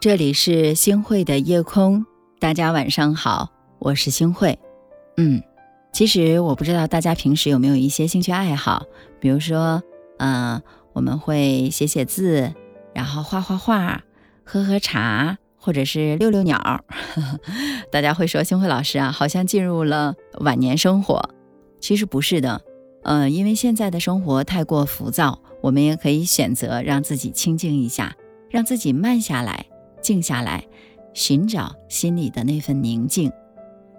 这里是星慧的夜空，大家晚上好，我是星慧。嗯，其实我不知道大家平时有没有一些兴趣爱好，比如说，嗯，我们会写写字，然后画画画，喝喝茶，或者是遛遛鸟。大家会说星慧老师啊，好像进入了晚年生活。其实不是的，呃，因为现在的生活太过浮躁，我们也可以选择让自己清静一下，让自己慢下来。静下来，寻找心里的那份宁静。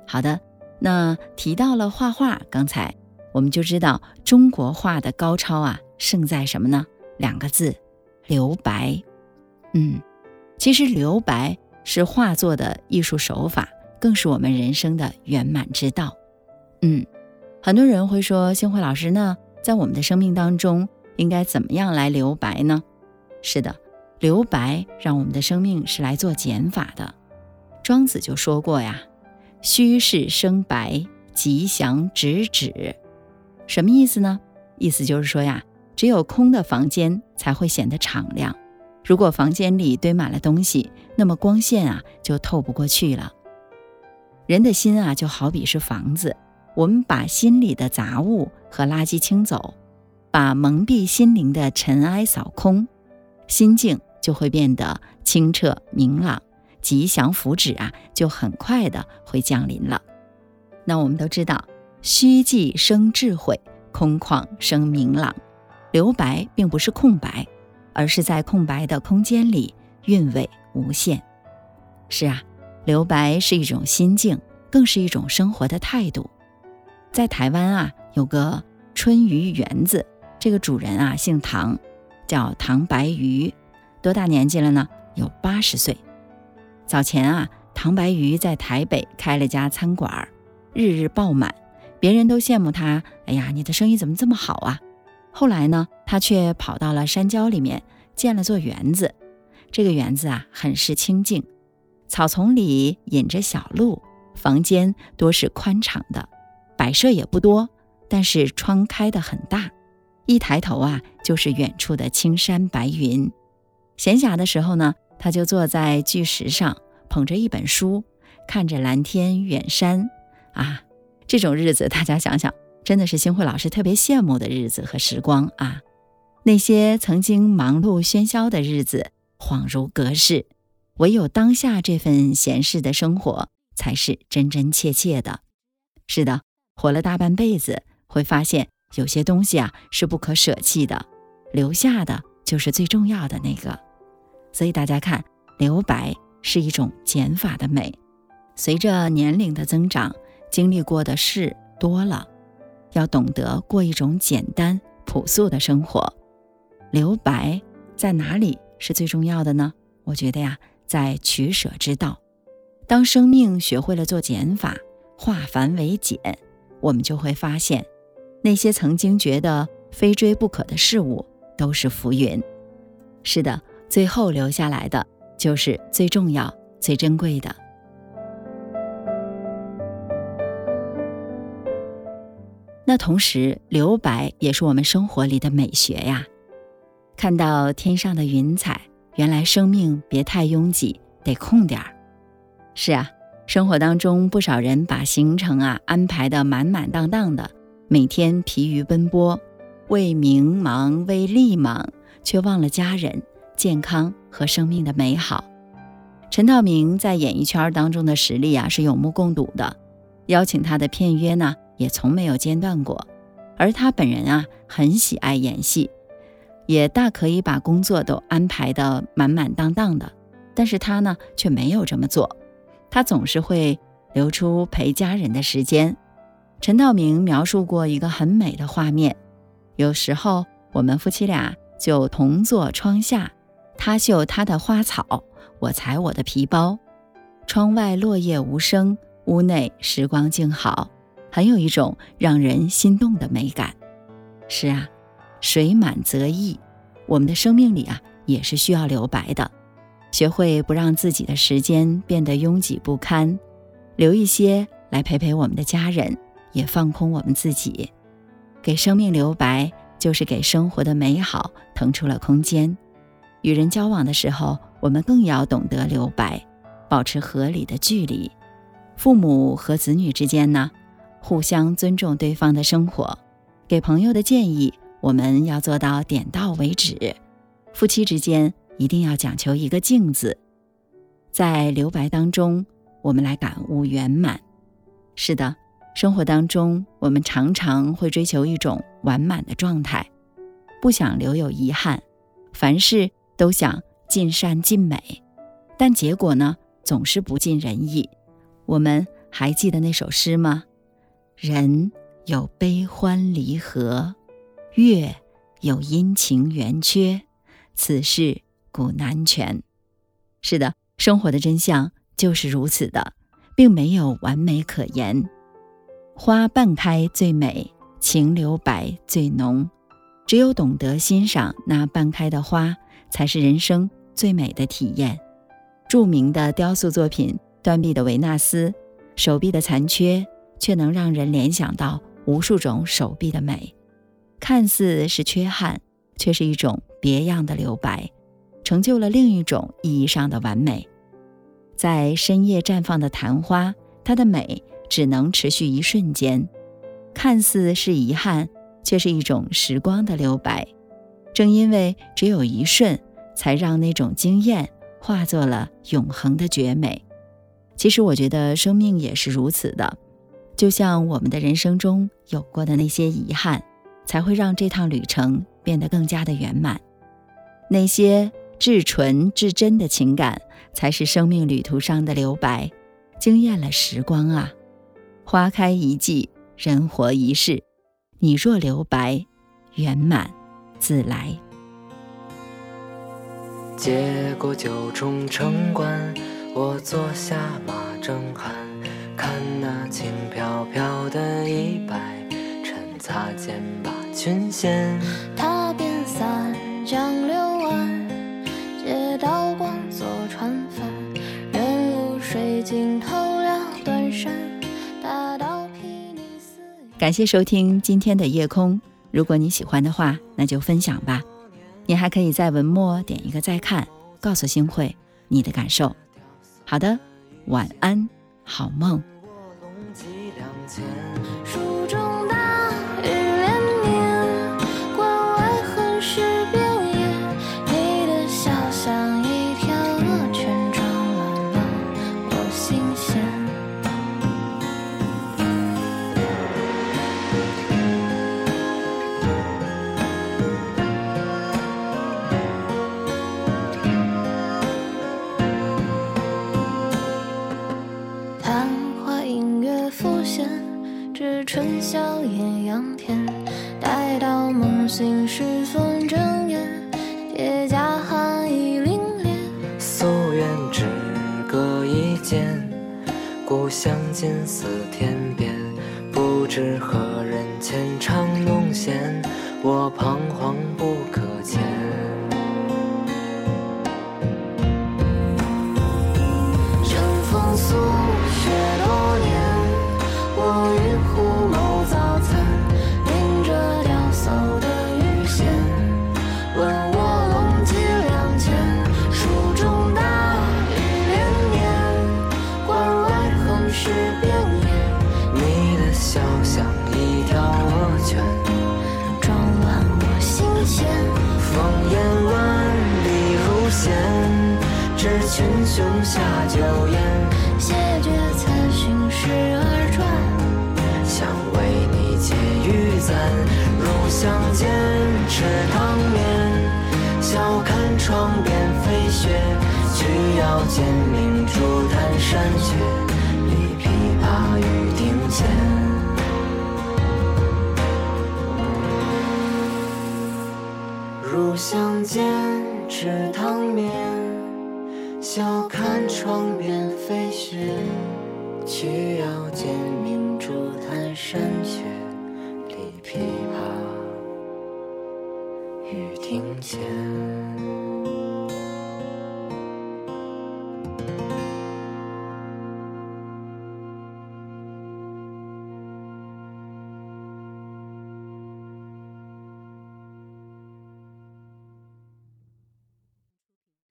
好的，那提到了画画，刚才我们就知道中国画的高超啊，胜在什么呢？两个字，留白。嗯，其实留白是画作的艺术手法，更是我们人生的圆满之道。嗯，很多人会说，星辉老师呢，在我们的生命当中，应该怎么样来留白呢？是的。留白，让我们的生命是来做减法的。庄子就说过呀：“虚室生白，吉祥止止。”什么意思呢？意思就是说呀，只有空的房间才会显得敞亮。如果房间里堆满了东西，那么光线啊就透不过去了。人的心啊，就好比是房子，我们把心里的杂物和垃圾清走，把蒙蔽心灵的尘埃扫空，心境。就会变得清澈明朗，吉祥福祉啊，就很快的会降临了。那我们都知道，虚寂生智慧，空旷生明朗。留白并不是空白，而是在空白的空间里韵味无限。是啊，留白是一种心境，更是一种生活的态度。在台湾啊，有个春鱼园子，这个主人啊姓唐，叫唐白鱼。多大年纪了呢？有八十岁。早前啊，唐白鱼在台北开了家餐馆，日日爆满，别人都羡慕他。哎呀，你的生意怎么这么好啊？后来呢，他却跑到了山郊里面建了座园子。这个园子啊，很是清静，草丛里引着小路，房间多是宽敞的，摆设也不多，但是窗开得很大，一抬头啊，就是远处的青山白云。闲暇的时候呢，他就坐在巨石上，捧着一本书，看着蓝天远山。啊，这种日子，大家想想，真的是星慧老师特别羡慕的日子和时光啊！那些曾经忙碌喧嚣的日子，恍如隔世，唯有当下这份闲适的生活，才是真真切切的。是的，活了大半辈子，会发现有些东西啊是不可舍弃的，留下的就是最重要的那个。所以大家看，留白是一种减法的美。随着年龄的增长，经历过的事多了，要懂得过一种简单朴素的生活。留白在哪里是最重要的呢？我觉得呀，在取舍之道。当生命学会了做减法，化繁为简，我们就会发现，那些曾经觉得非追不可的事物，都是浮云。是的。最后留下来的就是最重要、最珍贵的。那同时，留白也是我们生活里的美学呀。看到天上的云彩，原来生命别太拥挤，得空点儿。是啊，生活当中不少人把行程啊安排的满满当当的，每天疲于奔波，为名忙，为利忙，却忘了家人。健康和生命的美好，陈道明在演艺圈当中的实力啊是有目共睹的，邀请他的片约呢也从没有间断过。而他本人啊很喜爱演戏，也大可以把工作都安排的满满当当的，但是他呢却没有这么做，他总是会留出陪家人的时间。陈道明描述过一个很美的画面，有时候我们夫妻俩就同坐窗下。他绣他的花草，我裁我的皮包。窗外落叶无声，屋内时光静好，很有一种让人心动的美感。是啊，水满则溢，我们的生命里啊也是需要留白的。学会不让自己的时间变得拥挤不堪，留一些来陪陪我们的家人，也放空我们自己，给生命留白，就是给生活的美好腾出了空间。与人交往的时候，我们更要懂得留白，保持合理的距离。父母和子女之间呢，互相尊重对方的生活。给朋友的建议，我们要做到点到为止。夫妻之间一定要讲求一个“静”字，在留白当中，我们来感悟圆满。是的，生活当中，我们常常会追求一种完满的状态，不想留有遗憾，凡事都想尽善尽美，但结果呢，总是不尽人意。我们还记得那首诗吗？人。有悲欢离合，月有阴晴圆缺，此事古难全。是的，生活的真相就是如此的，并没有完美可言。花半开最美，情留白最浓。只有懂得欣赏那半开的花，才是人生最美的体验。著名的雕塑作品断臂的维纳斯，手臂的残缺，却能让人联想到。无数种手臂的美，看似是缺憾，却是一种别样的留白，成就了另一种意义上的完美。在深夜绽放的昙花，它的美只能持续一瞬间，看似是遗憾，却是一种时光的留白。正因为只有一瞬，才让那种惊艳化作了永恒的绝美。其实，我觉得生命也是如此的。就像我们的人生中有过的那些遗憾，才会让这趟旅程变得更加的圆满。那些至纯至真的情感，才是生命旅途上的留白，惊艳了时光啊！花开一季，人活一世，你若留白，圆满自来。接过九重城关，我坐下马正酣。看那轻飘飘的衣摆，趁擦肩把裙掀。感谢收听今天的夜空。如果你喜欢的话，那就分享吧。你还可以在文末点一个再看，告诉星慧你的感受。好的，晚安。好梦。春宵艳阳天，待到梦醒时分睁眼，铁甲寒意凛冽。夙愿只隔一剑，故乡近似天边。不知何人浅唱弄弦，我彷徨不可前。窗边飞雪。曲腰间，明珠弹山雀，立琵琶于庭前。入巷间，吃汤面。笑看窗边飞雪，曲腰间明珠弹山雀，立琵琶于庭前。